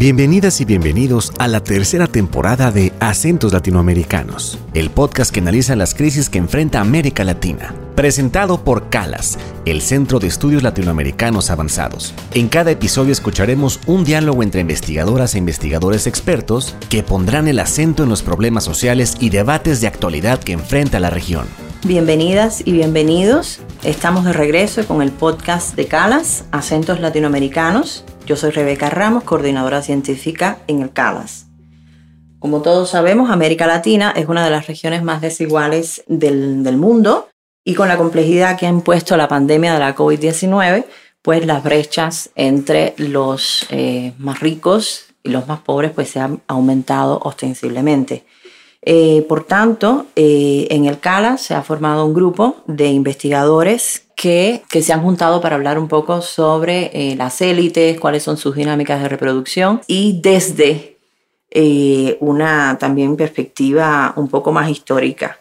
Bienvenidas y bienvenidos a la tercera temporada de Acentos Latinoamericanos, el podcast que analiza las crisis que enfrenta América Latina. Presentado por CALAS, el Centro de Estudios Latinoamericanos Avanzados. En cada episodio escucharemos un diálogo entre investigadoras e investigadores expertos que pondrán el acento en los problemas sociales y debates de actualidad que enfrenta la región. Bienvenidas y bienvenidos. Estamos de regreso con el podcast de CALAS, Acentos Latinoamericanos yo soy Rebeca Ramos, coordinadora científica en el CALAS. Como todos sabemos, América Latina es una de las regiones más desiguales del, mundo y con la complejidad que ha impuesto la pandemia de la COVID-19, pues las brechas entre los eh, más ricos y los más pobres pues se han aumentado ostensiblemente. Eh, por tanto, eh, en el CALA se ha formado un grupo de investigadores que, se han juntado para hablar un poco sobre eh, las élites, cuáles son sus dinámicas de reproducción y desde una también perspectiva un poco más histórica.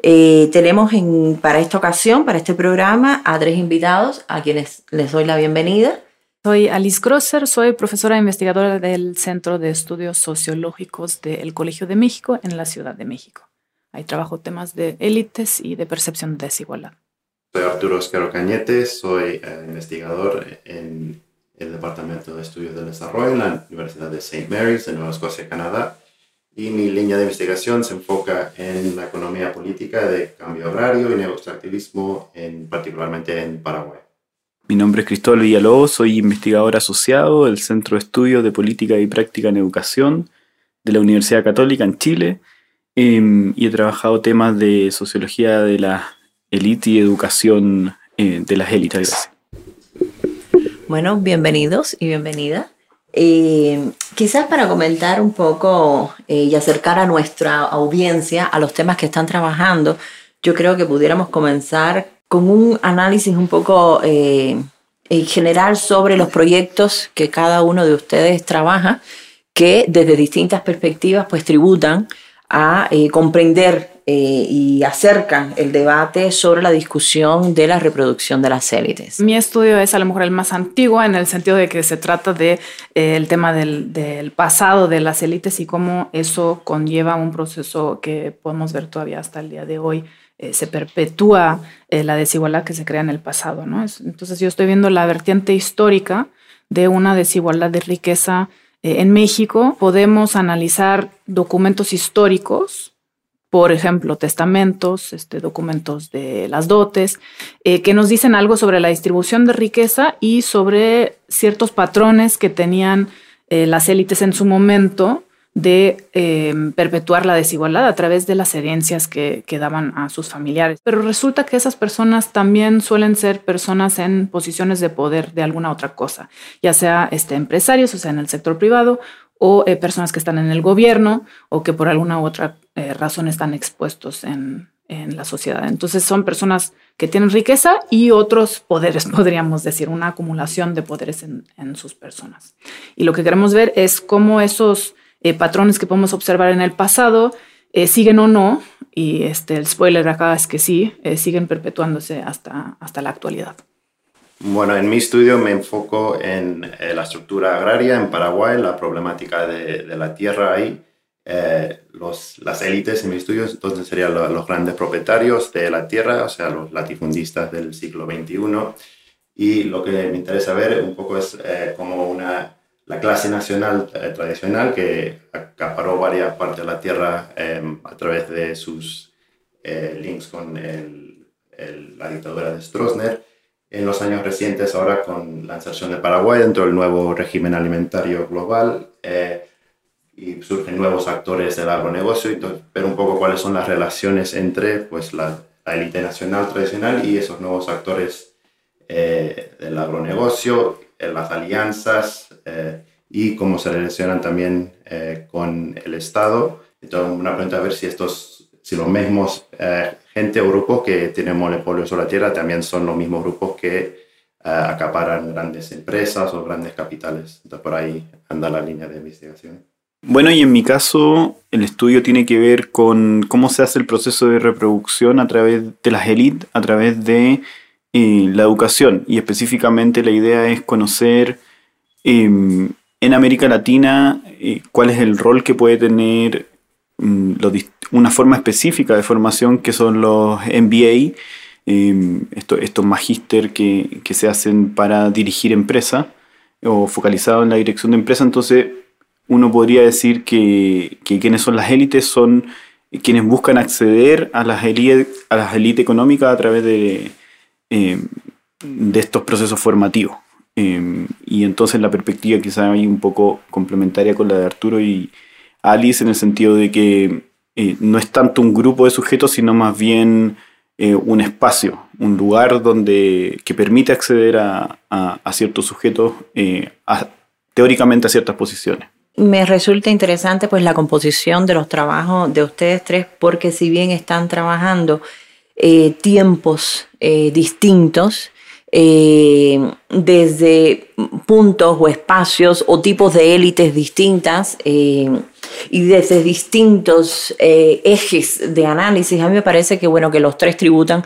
tenemos para esta ocasión, para este programa, a tres invitados a quienes les doy la bienvenida. Soy Alice Grosser, soy profesora investigadora del Centro de Estudios Sociológicos del Colegio de México en la Ciudad de México. Ahí trabajo temas de élites y de percepción de desigualdad. Soy Arturo Oscaro Cañete, soy eh, investigador en el Departamento de Estudios del Desarrollo en la Universidad de St. Mary's en Nueva Escocia, Canadá. Y mi línea de investigación se enfoca en la economía política de cambio agrario y neoextractivismo, en, particularmente en Paraguay. Mi nombre es Cristóbal Villalobos, soy investigador asociado del Centro de Estudios de Política y Práctica en Educación de la Universidad Católica en Chile em, y he trabajado temas de sociología de la élite y educación eh, de las élites. Bueno, bienvenidos y bienvenida. Eh, quizás para comentar un poco eh, y acercar a nuestra audiencia a los temas que están trabajando, yo creo que pudiéramos comenzar con un análisis un poco eh, general sobre los proyectos que cada uno de ustedes trabaja, que desde distintas perspectivas pues tributan a eh, comprender eh, y acercan el debate sobre la discusión de la reproducción de las élites. Mi estudio es a lo mejor el más antiguo en el sentido de que se trata del de, el tema del, del, pasado de las élites y cómo eso conlleva un proceso que podemos ver todavía hasta el día de hoy eh, se perpetúa eh, la desigualdad que se crea en el pasado. ¿no? Entonces yo estoy viendo la vertiente histórica de una desigualdad de riqueza eh, en México. Podemos analizar documentos históricos, por ejemplo, testamentos, este, documentos de las dotes, que nos dicen algo sobre la distribución de riqueza y sobre ciertos patrones que tenían las élites en su momento de em, perpetuar la desigualdad a través de las herencias que, daban a sus familiares. Pero resulta que esas personas también suelen ser personas en posiciones de poder de alguna otra cosa, ya sea este, empresarios, o sea, en el sector privado, o eh, personas que están en el gobierno o que por alguna otra eh, razón están expuestos en, en la sociedad. Entonces son personas que tienen riqueza y otros poderes, podríamos decir, una acumulación de poderes en, en sus personas. Y lo que queremos ver es cómo esos eh, patrones que podemos observar en el pasado eh, siguen o no, y este, el spoiler acá es que sí, eh, siguen perpetuándose hasta, hasta la actualidad. Bueno, en mi estudio me enfoco en la estructura agraria en Paraguay, la problemática de, de la tierra ahí. los, las élites en mi estudio entonces serían los, los, grandes propietarios de la tierra, o sea, los latifundistas del siglo XXI. Y lo que me interesa ver un poco es cómo una la clase nacional eh, tradicional que acaparó varias partes de la tierra em, a través de sus eh, links con la dictadura de Stroessner. En los años recientes, ahora con la inserción de Paraguay dentro del nuevo régimen alimentario global, eh, y surgen nuevos actores del agronegocio, y ver un poco cuáles son las relaciones entre pues, la, élite nacional tradicional y esos nuevos actores del agronegocio, las alianzas, eh, y cómo se relacionan también eh, con el Estado. Entonces, una pregunta a ver si estos, si los mismos eh, gente grupos que tienen monopolio sobre la tierra también son los mismos grupos que acaparan grandes empresas o grandes capitales. Entonces, por ahí anda la línea de investigación. Bueno, y en mi caso, el estudio tiene que ver con cómo se hace el proceso de reproducción a través de las élites, a través de la educación. Y específicamente la idea es conocer Em, en América Latina, eh, ¿cuál es el rol que puede tener mm, una forma específica de formación que son los MBA, em, estos magíster que, que, se hacen para dirigir empresa o focalizado en la dirección de empresa? Entonces, uno podría decir que, que quienes son las élites son quienes buscan acceder a las élites a las élites económicas a través de, em, de estos procesos formativos. Em, y entonces la perspectiva quizá hay un poco complementaria con la de Arturo y Alice en el sentido de que eh, no es tanto un grupo de sujetos, sino más bien eh, un espacio, un lugar donde, que permite acceder a, a, ciertos sujetos, eh, teóricamente a ciertas posiciones. Me resulta interesante pues la composición de los trabajos de ustedes tres, porque si bien están trabajando tiempos distintos, eh, desde puntos o espacios o tipos de élites distintas eh, y desde distintos eh, ejes de análisis. A mí me parece que, bueno, que los tres tributan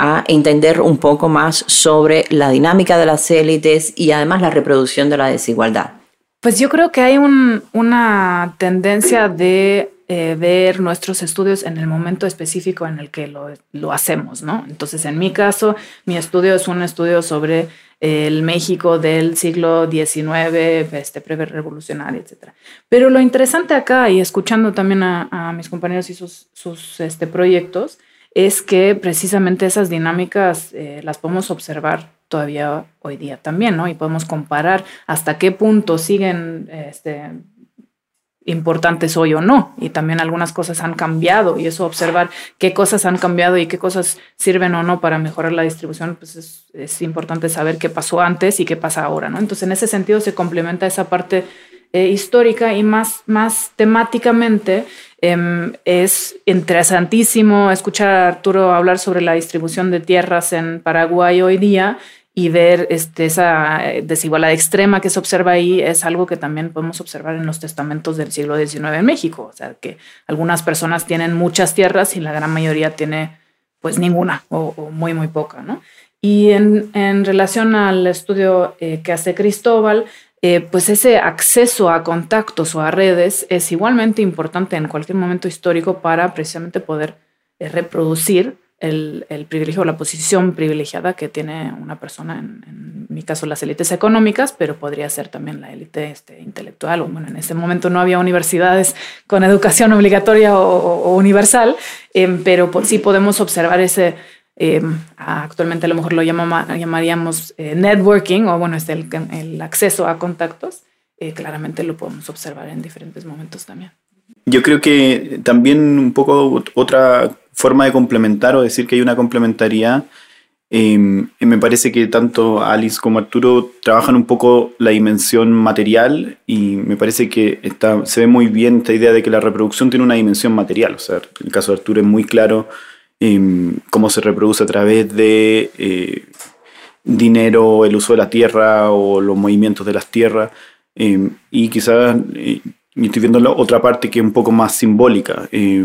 a entender un poco más sobre la dinámica de las élites y además la reproducción de la desigualdad. Pues yo creo que hay una tendencia de eh, ver nuestros estudios en el momento específico en el que lo, hacemos, ¿no? Entonces, en mi caso, mi estudio es un estudio sobre el México del siglo XIX, este, pre-revolucionario, etc. Pero lo interesante acá, y escuchando también a, mis compañeros y sus, sus este, proyectos, es que precisamente esas dinámicas eh, las podemos observar todavía hoy día también, ¿no? Y podemos comparar hasta qué punto siguen este, importantes hoy o no. Y también algunas cosas han cambiado y eso observar qué cosas han cambiado y qué cosas sirven o no para mejorar la distribución, pues es, importante saber qué pasó antes y qué pasa ahora, ¿no? Entonces en ese sentido se complementa esa parte eh, histórica y más, más temáticamente em, es interesantísimo escuchar a Arturo hablar sobre la distribución de tierras en Paraguay hoy día y ver este, esa eh, desigualdad extrema que se observa ahí es algo que también podemos observar en los testamentos del siglo XIX en México. O sea, que algunas personas tienen muchas tierras y la gran mayoría tiene pues ninguna o, muy, muy poca. ¿no? Y en, en, relación al estudio eh, que hace Cristóbal, eh, pues ese acceso a contactos o a redes es igualmente importante en cualquier momento histórico para precisamente poder reproducir el, privilegio o la posición privilegiada que tiene una persona, en, mi caso las élites económicas, pero podría ser también la élite este, intelectual. Bueno, en ese momento no había universidades con educación obligatoria o, universal, em, pero sí podemos observar ese, em, actualmente a lo mejor lo llamaríamos eh, networking o bueno, este, el, el acceso a contactos. Eh, claramente lo podemos observar en diferentes momentos también. Yo creo que también un poco otra forma de complementar o decir que hay una complementariedad. Em, me parece que tanto Alice como Arturo trabajan un poco la dimensión material y me parece que está, se ve muy bien esta idea de que la reproducción tiene una dimensión material. O sea, el caso de Arturo es muy claro em, cómo se reproduce a través de eh, dinero, el uso de la tierra o los movimientos de las tierras. Em, y quizás eh, y estoy viendo la otra parte que es un poco más simbólica. Eh,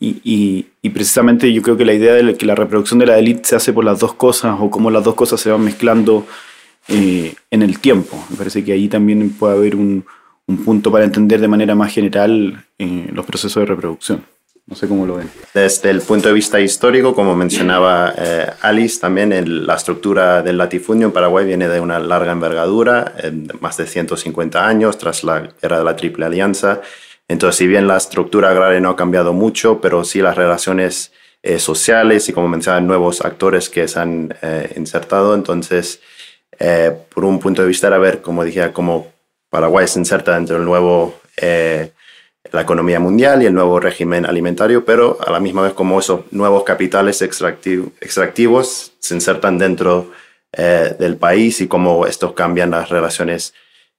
y, y, precisamente yo creo que la idea de que la reproducción de la élite se hace por las dos cosas o cómo las dos cosas se van mezclando eh, en el tiempo. Me parece que ahí también puede haber un, un punto para entender de manera más general eh, los procesos de reproducción. No sé cómo lo ven. Desde el punto de vista histórico, como mencionaba eh, Alice, también la estructura del latifundio en Paraguay viene de una larga envergadura, más de 150 años tras la guerra de la Triple Alianza. Entonces, si bien la estructura agraria no ha cambiado mucho, pero sí las relaciones eh, sociales y, como mencionaba, nuevos actores que se han eh, insertado. Entonces, por un punto de vista era ver, como dije, cómo Paraguay se inserta dentro del nuevo la economía mundial y el nuevo régimen alimentario, pero a la misma vez como esos nuevos capitales extractivos se insertan dentro eh, del país y cómo estos cambian las relaciones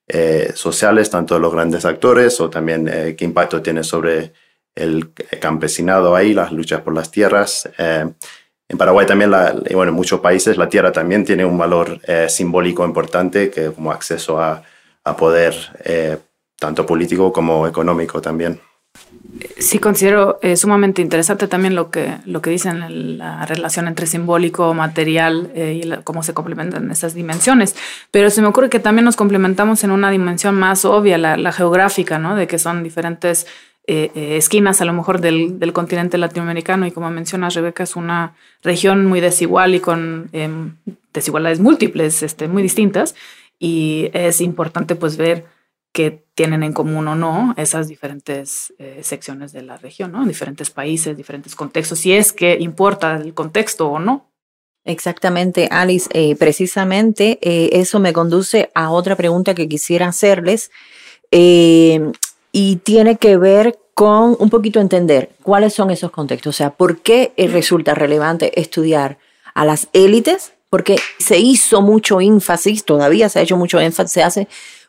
eh, sociales, tanto de los grandes actores o también eh, qué impacto tiene sobre el campesinado ahí, las luchas por las tierras. en Paraguay también, y bueno, en muchos países la tierra también tiene un valor simbólico importante que como acceso a, a poder tanto político como económico también. Sí, considero eh, sumamente interesante también lo que, lo que dicen la relación entre simbólico, material eh, y cómo se complementan esas dimensiones. Pero se me ocurre que también nos complementamos en una dimensión más obvia, la, geográfica, ¿no? De que son diferentes eh, esquinas a lo mejor del, del, continente latinoamericano y como mencionas, Rebeca, es una región muy desigual y con em, desigualdades múltiples, este, muy distintas. Y es importante pues ver que tienen en común o no esas diferentes eh, secciones de la región, ¿no? Diferentes países, diferentes contextos, si es que importa el contexto o no. Exactamente, Alice. Eh, precisamente eh, eso me conduce a otra pregunta que quisiera hacerles y tiene que ver con un poquito entender cuáles son esos contextos, o sea, por qué resulta relevante estudiar a las élites, porque se hizo mucho énfasis, todavía se ha hecho mucho énfasis, se hace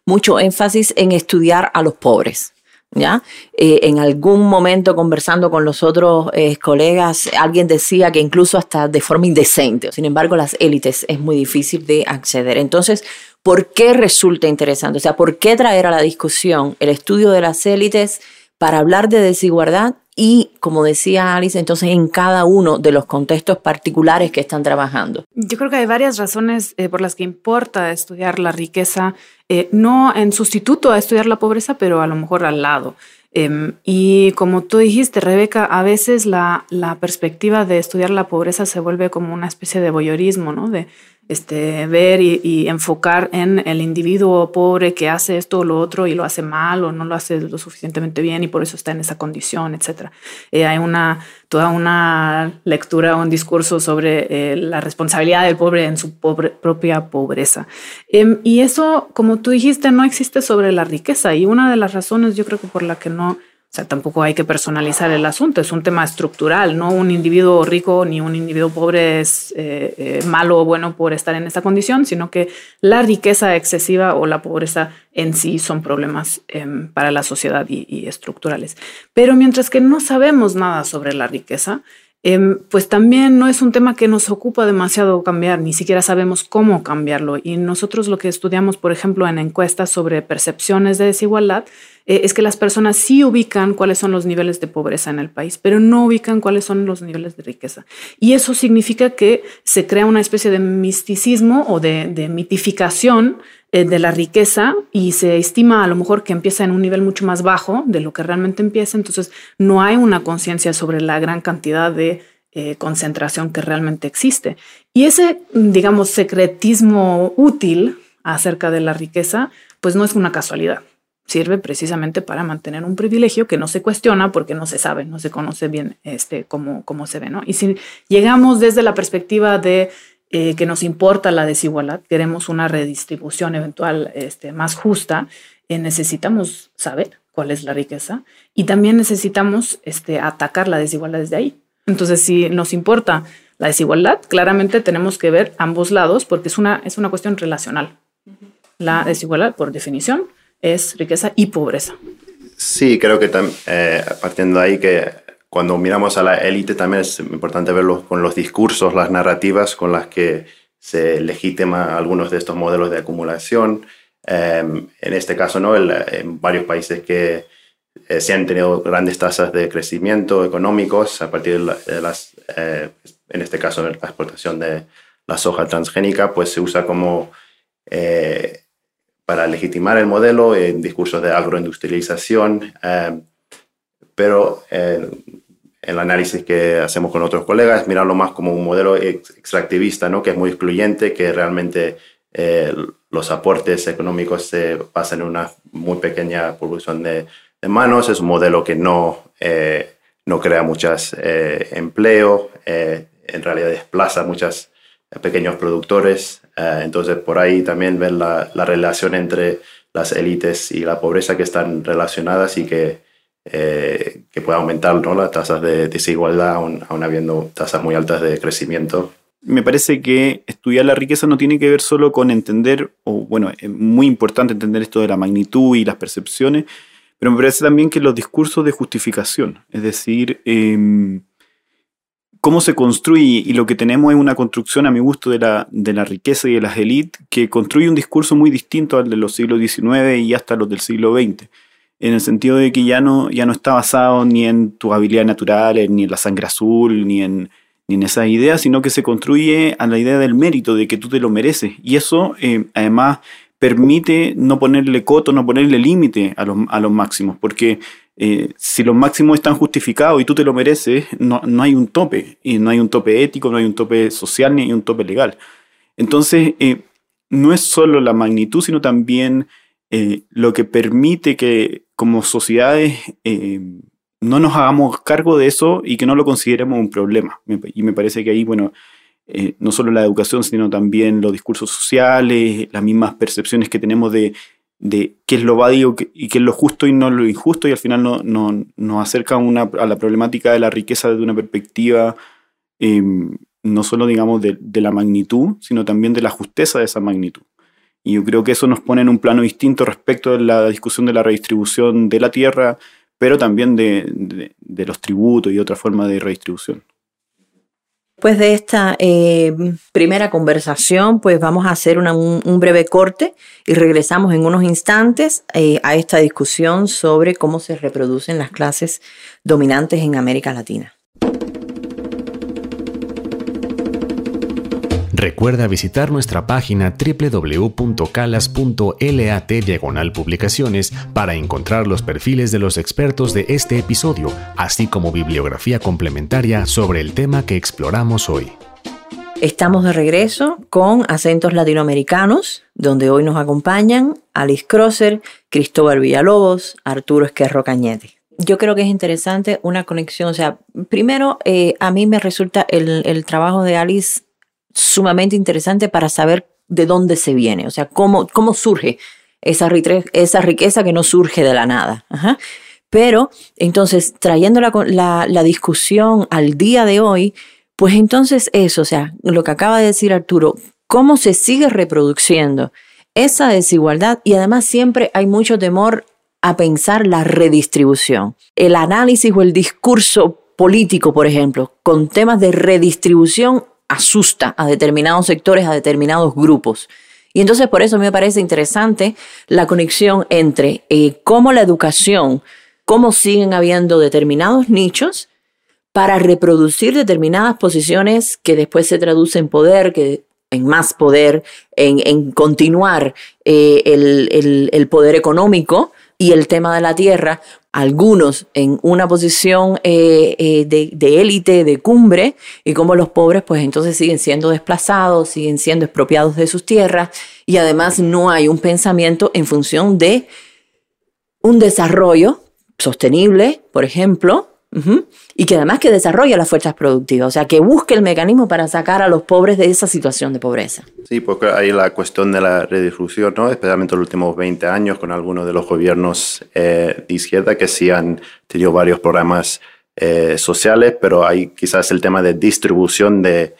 mucho énfasis en estudiar a los pobres. ¿Ya? Eh, en algún momento conversando con los otros eh, colegas, alguien decía que incluso hasta de forma indecente, sin embargo las élites es muy difícil de acceder. Entonces, ¿por qué resulta interesante? O sea, ¿por qué traer a la discusión el estudio de las élites para hablar de desigualdad y, como decía Alice, entonces en cada uno de los contextos particulares que están trabajando. Yo creo que hay varias razones eh, por las que importa estudiar la riqueza, eh, no en sustituto a estudiar la pobreza, pero a lo mejor al lado. Em, y como tú dijiste, Rebeca, a veces la, la, perspectiva de estudiar la pobreza se vuelve como una especie de voyeurismo, ¿no? Este, ver y, enfocar en el individuo pobre que hace esto o lo otro y lo hace mal o no lo hace lo suficientemente bien y por eso está en esa condición, etc. Eh, hay una, toda una lectura, un discurso sobre eh, la responsabilidad del pobre en su propia pobreza. Em, y eso, como tú dijiste, no existe sobre la riqueza y una de las razones yo creo que por la que no o sea, tampoco hay que personalizar el asunto, es un tema estructural, no un individuo rico ni un individuo pobre es eh, eh, malo o bueno por estar en esa condición, sino que la riqueza excesiva o la pobreza en sí son problemas em, para la sociedad y estructurales. Pero mientras que no sabemos nada sobre la riqueza, Em, pues también no es un tema que nos ocupa demasiado cambiar, ni siquiera sabemos cómo cambiarlo. Y nosotros lo que estudiamos, por ejemplo, en encuestas sobre percepciones de desigualdad, eh, es que las personas sí ubican cuáles son los niveles de pobreza en el país, pero no ubican cuáles son los niveles de riqueza. Y eso significa que se crea una especie de misticismo o de, de mitificación eh, de la riqueza y se estima a lo mejor que empieza en un nivel mucho más bajo de lo que realmente empieza, entonces no hay una conciencia sobre la gran cantidad de eh, concentración que realmente existe. Y ese, digamos, secretismo útil acerca de la riqueza, pues no es una casualidad. Sirve precisamente para mantener un privilegio que no se cuestiona porque no se sabe, no se conoce bien este, cómo, cómo se ve. ¿no? Y si llegamos desde la perspectiva de eh, que nos importa la desigualdad, queremos una redistribución eventual este, más justa, eh, necesitamos saber cuál es la riqueza y también necesitamos este, atacar la desigualdad desde ahí. Entonces, si nos importa la desigualdad, claramente tenemos que ver ambos lados porque es una, es una cuestión relacional. La desigualdad, por definición, es riqueza y pobreza. Sí, creo que eh, partiendo de ahí que cuando miramos a la élite también es importante verlo con los discursos, las narrativas con las que se legitima algunos de estos modelos de acumulación. Em, en este caso, ¿no? en varios países que eh, se han tenido grandes tasas de crecimiento económicos a partir de, las, eh, en este caso, la exportación de la soja transgénica, pues se usa como eh, para legitimar el modelo en discursos de agroindustrialización em, pero eh, el análisis que hacemos con otros colegas es mirarlo más como un modelo extractivista, ¿no? que es muy excluyente, que realmente eh, los aportes económicos se basan en una muy pequeña producción de, manos, es un modelo que no, eh, no crea muchos eh, empleos, en realidad desplaza muchos pequeños productores, entonces por ahí también ver la, la relación entre las élites y la pobreza que están relacionadas y que eh, que pueda aumentar ¿no? las tasas de desigualdad, aún, habiendo tasas muy altas de crecimiento. Me parece que estudiar la riqueza no tiene que ver solo con entender, o bueno, es muy importante entender esto de la magnitud y las percepciones, pero me parece también que los discursos de justificación, es decir, em, cómo se construye, y lo que tenemos es una construcción, a mi gusto, de la, de la riqueza y de las élites, que construye un discurso muy distinto al de los siglos XIX y hasta los del siglo XX en el sentido de que ya no, ya no está basado ni en tus habilidades naturales, ni en la sangre azul, ni en, ni en esas ideas, sino que se construye a la idea del mérito, de que tú te lo mereces. Y eso, eh, además, permite no ponerle coto, no ponerle límite a los, a los máximos, porque eh, si los máximos están justificados y tú te lo mereces, no, no, hay un tope, y no hay un tope ético, no hay un tope social, ni hay un tope legal. Entonces, eh, no es solo la magnitud, sino también lo que permite que como sociedades eh, no nos hagamos cargo de eso y que no lo consideremos un problema. Y me parece que ahí, bueno, eh, no solo la educación, sino también los discursos sociales, las mismas percepciones que tenemos de, qué es lo válido y qué es lo justo y no lo injusto, y al final no, no, nos acerca a la problemática de la riqueza desde una perspectiva em, no solo, digamos, de, de, la magnitud, sino también de la justeza de esa magnitud. Y yo creo que eso nos pone en un plano distinto respecto de la discusión de la redistribución de la tierra, pero también de, los tributos y otra forma de redistribución. Después de esta eh, primera conversación, pues vamos a hacer un, breve corte y regresamos en unos instantes eh, a esta discusión sobre cómo se reproducen las clases dominantes en América Latina. Recuerda visitar nuestra página www.calas.lat diagonal publicaciones para encontrar los perfiles de los expertos de este episodio, así como bibliografía complementaria sobre el tema que exploramos hoy. Estamos de regreso con acentos latinoamericanos, donde hoy nos acompañan Alice Crosser, Cristóbal Villalobos, Arturo Esquerro Cañete yo creo que es interesante una conexión. O sea, primero, eh, a mí me resulta el, el, trabajo de Alice sumamente interesante para saber de dónde se viene, o sea, cómo, cómo surge esa, riqueza que no surge de la nada. Pero entonces, trayendo la, la, discusión al día de hoy, pues entonces eso, o sea, lo que acaba de decir Arturo, cómo se sigue reproduciendo esa desigualdad y además siempre hay mucho temor a pensar la redistribución. El análisis o el discurso político, por ejemplo, con temas de redistribución asusta a determinados sectores, a determinados grupos. Y entonces por eso me parece interesante la conexión entre eh, cómo la educación, cómo siguen habiendo determinados nichos para reproducir determinadas posiciones que después se traducen en poder, que en más poder, en, en continuar eh, el, el, el poder económico y el tema de la tierra, algunos en una posición eh, eh, de élite, de, de, cumbre, y como los pobres pues entonces siguen siendo desplazados, siguen siendo expropiados de sus tierras, y además no hay un pensamiento en función de un desarrollo sostenible, por ejemplo, Y que además que desarrolla las fuerzas productivas, o sea, que busque el mecanismo para sacar a los pobres de esa situación de pobreza. Sí, porque hay la cuestión de la redistribución, ¿no? especialmente en los últimos 20 años con algunos de los gobiernos eh, de izquierda que sí han tenido varios programas eh, sociales, pero hay quizás el tema de distribución de,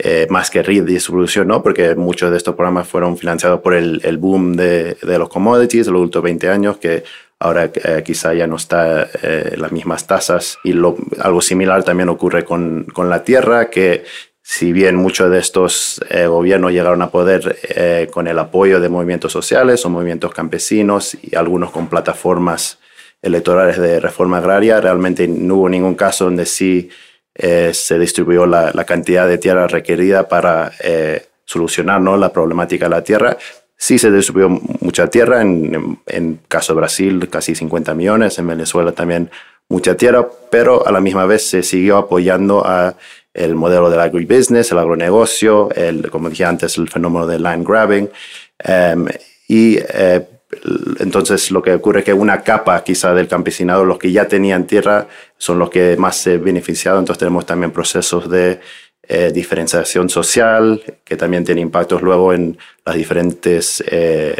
eh, más que redistribución, ¿no? Porque muchos de estos programas fueron financiados por el, el boom de, de, los commodities de los últimos 20 años, que ahora eh, quizá ya no está eh, las mismas tasas. Y algo similar también ocurre con, con, la tierra, que si bien muchos de estos eh, gobiernos llegaron a poder eh, con el apoyo de movimientos sociales o movimientos campesinos y algunos con plataformas electorales de reforma agraria, realmente no hubo ningún caso donde sí se distribuyó la, la, cantidad de tierra requerida para solucionar ¿no? la problemática de la tierra Sí se distribuyó mucha tierra, en, en, caso de Brasil casi 50 millones, en Venezuela también mucha tierra, pero a la misma vez se siguió apoyando a el modelo del agribusiness, el agronegocio, el, como dije antes, el fenómeno del land grabbing. Um, y eh, entonces lo que ocurre es que una capa quizá del campesinado, los que ya tenían tierra, son los que más se beneficiaron. Entonces tenemos también procesos de eh, diferenciación social, que también tiene impactos luego en las diferentes eh,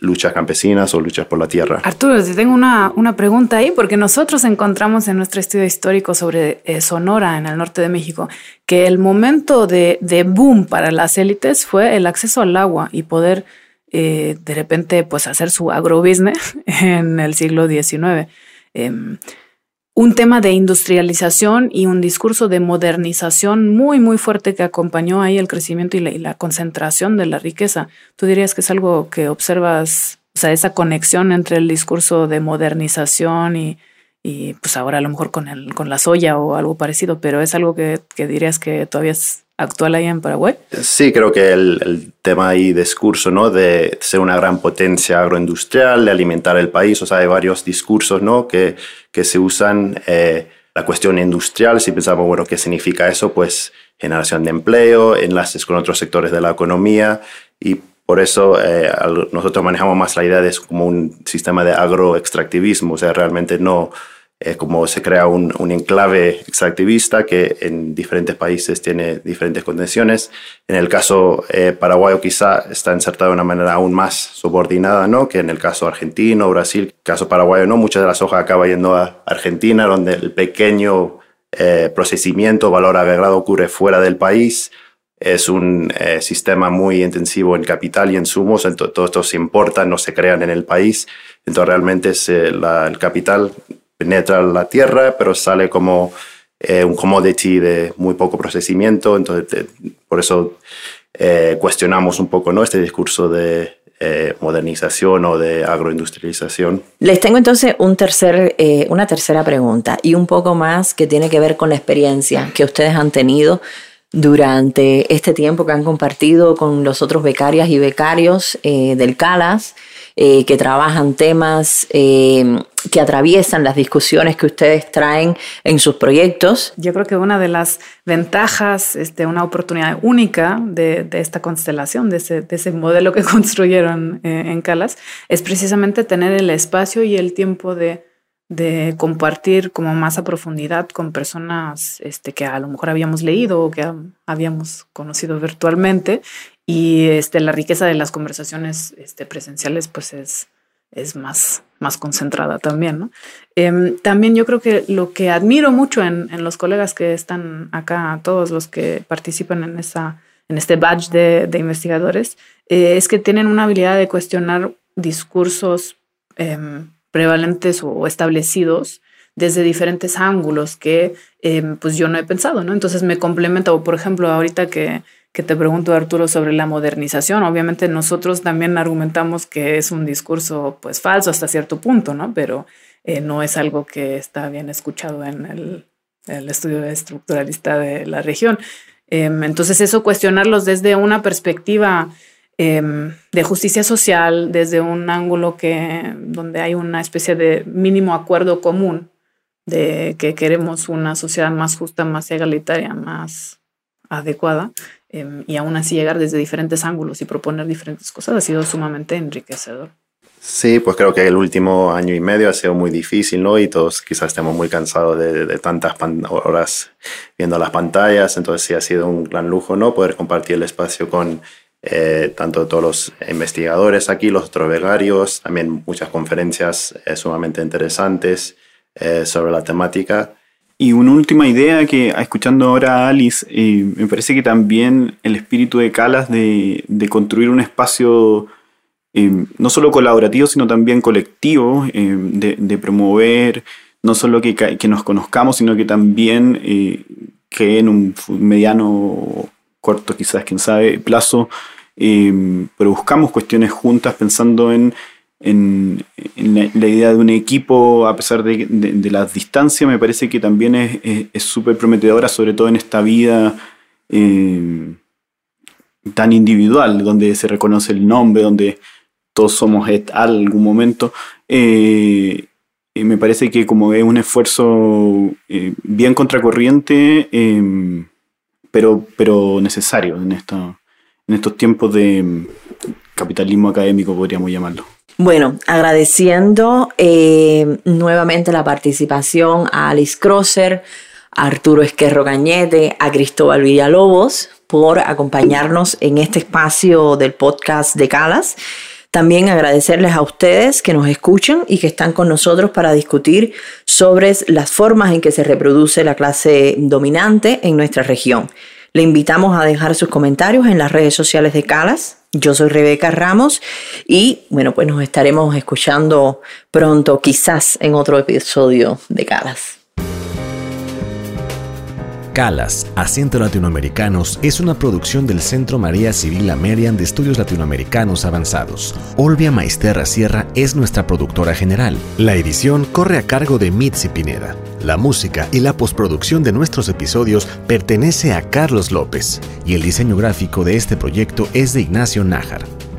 luchas campesinas o luchas por la tierra. Arturo, te tengo una, una, pregunta ahí, porque nosotros encontramos en nuestro estudio histórico sobre eh, Sonora, en el norte de México, que el momento de, de boom para las élites fue el acceso al agua y poder eh, de repente pues hacer su agrobusiness en el siglo XIX. Un tema de industrialización y un discurso de modernización muy, muy fuerte que acompañó ahí el crecimiento y la, y la, concentración de la riqueza. ¿Tú dirías que es algo que observas sea, esa conexión entre el discurso de modernización y, y pues ahora a lo mejor con, el, con la soya o algo parecido, pero es algo que, que dirías que todavía es actual ahí en Paraguay? Sí, creo que el, el, tema ahí discurso, ¿no? De ser una gran potencia agroindustrial, de alimentar el país, o sea, hay varios discursos, ¿no? Que, que se usan. Eh, la cuestión industrial, si pensamos, bueno, ¿qué significa eso? Pues generación de empleo, enlaces con otros sectores de la economía y por eso eh, nosotros manejamos más la idea de como un sistema de agroextractivismo, o sea, realmente no eh, como se crea un, un, enclave extractivista que en diferentes países tiene diferentes condiciones. En el caso eh, paraguayo quizá está insertado de una manera aún más subordinada ¿no? que en el caso argentino, Brasil. Caso paraguayo no, mucha de la soja acaba yendo a Argentina, donde el pequeño eh, procesamiento, valor agregado ocurre fuera del país. Es un eh, sistema muy intensivo en capital y en sumos, entonces todo esto se importa, no se crean en el país. Entonces realmente es, la, el capital penetra la tierra, pero sale como eh, un commodity de muy poco procesamiento. Entonces, por eso eh, cuestionamos un poco ¿no? este discurso de eh, modernización o de agroindustrialización. Les tengo entonces una tercera pregunta y un poco más que tiene que ver con la experiencia que ustedes han tenido durante este tiempo que han compartido con los otros becarias y becarios del CALAS, eh, que trabajan temas eh, que atraviesan las discusiones que ustedes traen en sus proyectos. Yo creo que una de las ventajas, este, una oportunidad única de, esta constelación, de ese, de ese, modelo que construyeron eh, en Calas, es precisamente tener el espacio y el tiempo de, de compartir como más a profundidad con personas este, que a lo mejor habíamos leído o que habíamos conocido virtualmente y este, la riqueza de las conversaciones este, presenciales pues es, es más, más concentrada también. ¿no? Eh, también yo creo que lo que admiro mucho en, en, los colegas que están acá, todos los que participan en, esa, en este badge de, de investigadores, eh, es que tienen una habilidad de cuestionar discursos eh, prevalentes o establecidos desde diferentes ángulos que pues yo no he pensado, ¿no? Entonces me complementa, o por ejemplo, ahorita que que te pregunto, Arturo, sobre la modernización. Obviamente nosotros también argumentamos que es un discurso pues falso hasta cierto punto, ¿no? Pero eh, no es algo que está bien escuchado en el, estudio estructuralista de la región. Eh, entonces eso cuestionarlos desde una perspectiva eh, de justicia social, desde un ángulo que, donde hay una especie de mínimo acuerdo común de que queremos una sociedad más justa, más egalitaria, más adecuada, eh, y aún así llegar desde diferentes ángulos y proponer diferentes cosas ha sido sumamente enriquecedor. Sí, pues creo que el último año y medio ha sido muy difícil, ¿no? Y todos quizás estemos muy cansados de, tantas horas viendo las pantallas, entonces sí ha sido un gran lujo, ¿no? Poder compartir el espacio con eh, tanto todos los investigadores aquí, los otros becarios, también muchas conferencias eh, sumamente interesantes eh, sobre la temática. Y una última idea que, escuchando ahora a Alice, eh, me parece que también el espíritu de Calas de, de construir un espacio eh, no solo colaborativo, sino también colectivo, eh, de, de, promover no solo que, que, nos conozcamos, sino que también que en un mediano, corto quizás, quién sabe, plazo, pero buscamos cuestiones juntas pensando en en, la, idea de un equipo, a pesar de, de, de las distancias, me parece que también es súper prometedora, sobre todo en esta vida eh, tan individual, donde se reconoce el nombre, donde todos somos et al algún momento. Eh, me parece que como es un esfuerzo eh, bien contracorriente, eh, pero, pero necesario en, esto, en estos tiempos de capitalismo académico, podríamos llamarlo. Bueno, agradeciendo eh, nuevamente la participación a Alice Crosser, a Arturo Esquerro Cañete, a Cristóbal Villalobos por acompañarnos en este espacio del podcast de Calas. También agradecerles a ustedes que nos escuchan y que están con nosotros para discutir sobre las formas en que se reproduce la clase dominante en nuestra región. Le invitamos a dejar sus comentarios en las redes sociales de Calas, yo soy Rebeca Ramos y bueno, pues nos estaremos escuchando pronto, quizás en otro episodio de Calas. Calas, Acento Latinoamericanos es una producción del Centro María Civil Amerian de Estudios Latinoamericanos Avanzados. Olvia Maisterra Sierra es nuestra productora general. La edición corre a cargo de Mitzi Pineda. La música y la postproducción de nuestros episodios pertenece a Carlos López y el diseño gráfico de este proyecto es de Ignacio Nájar.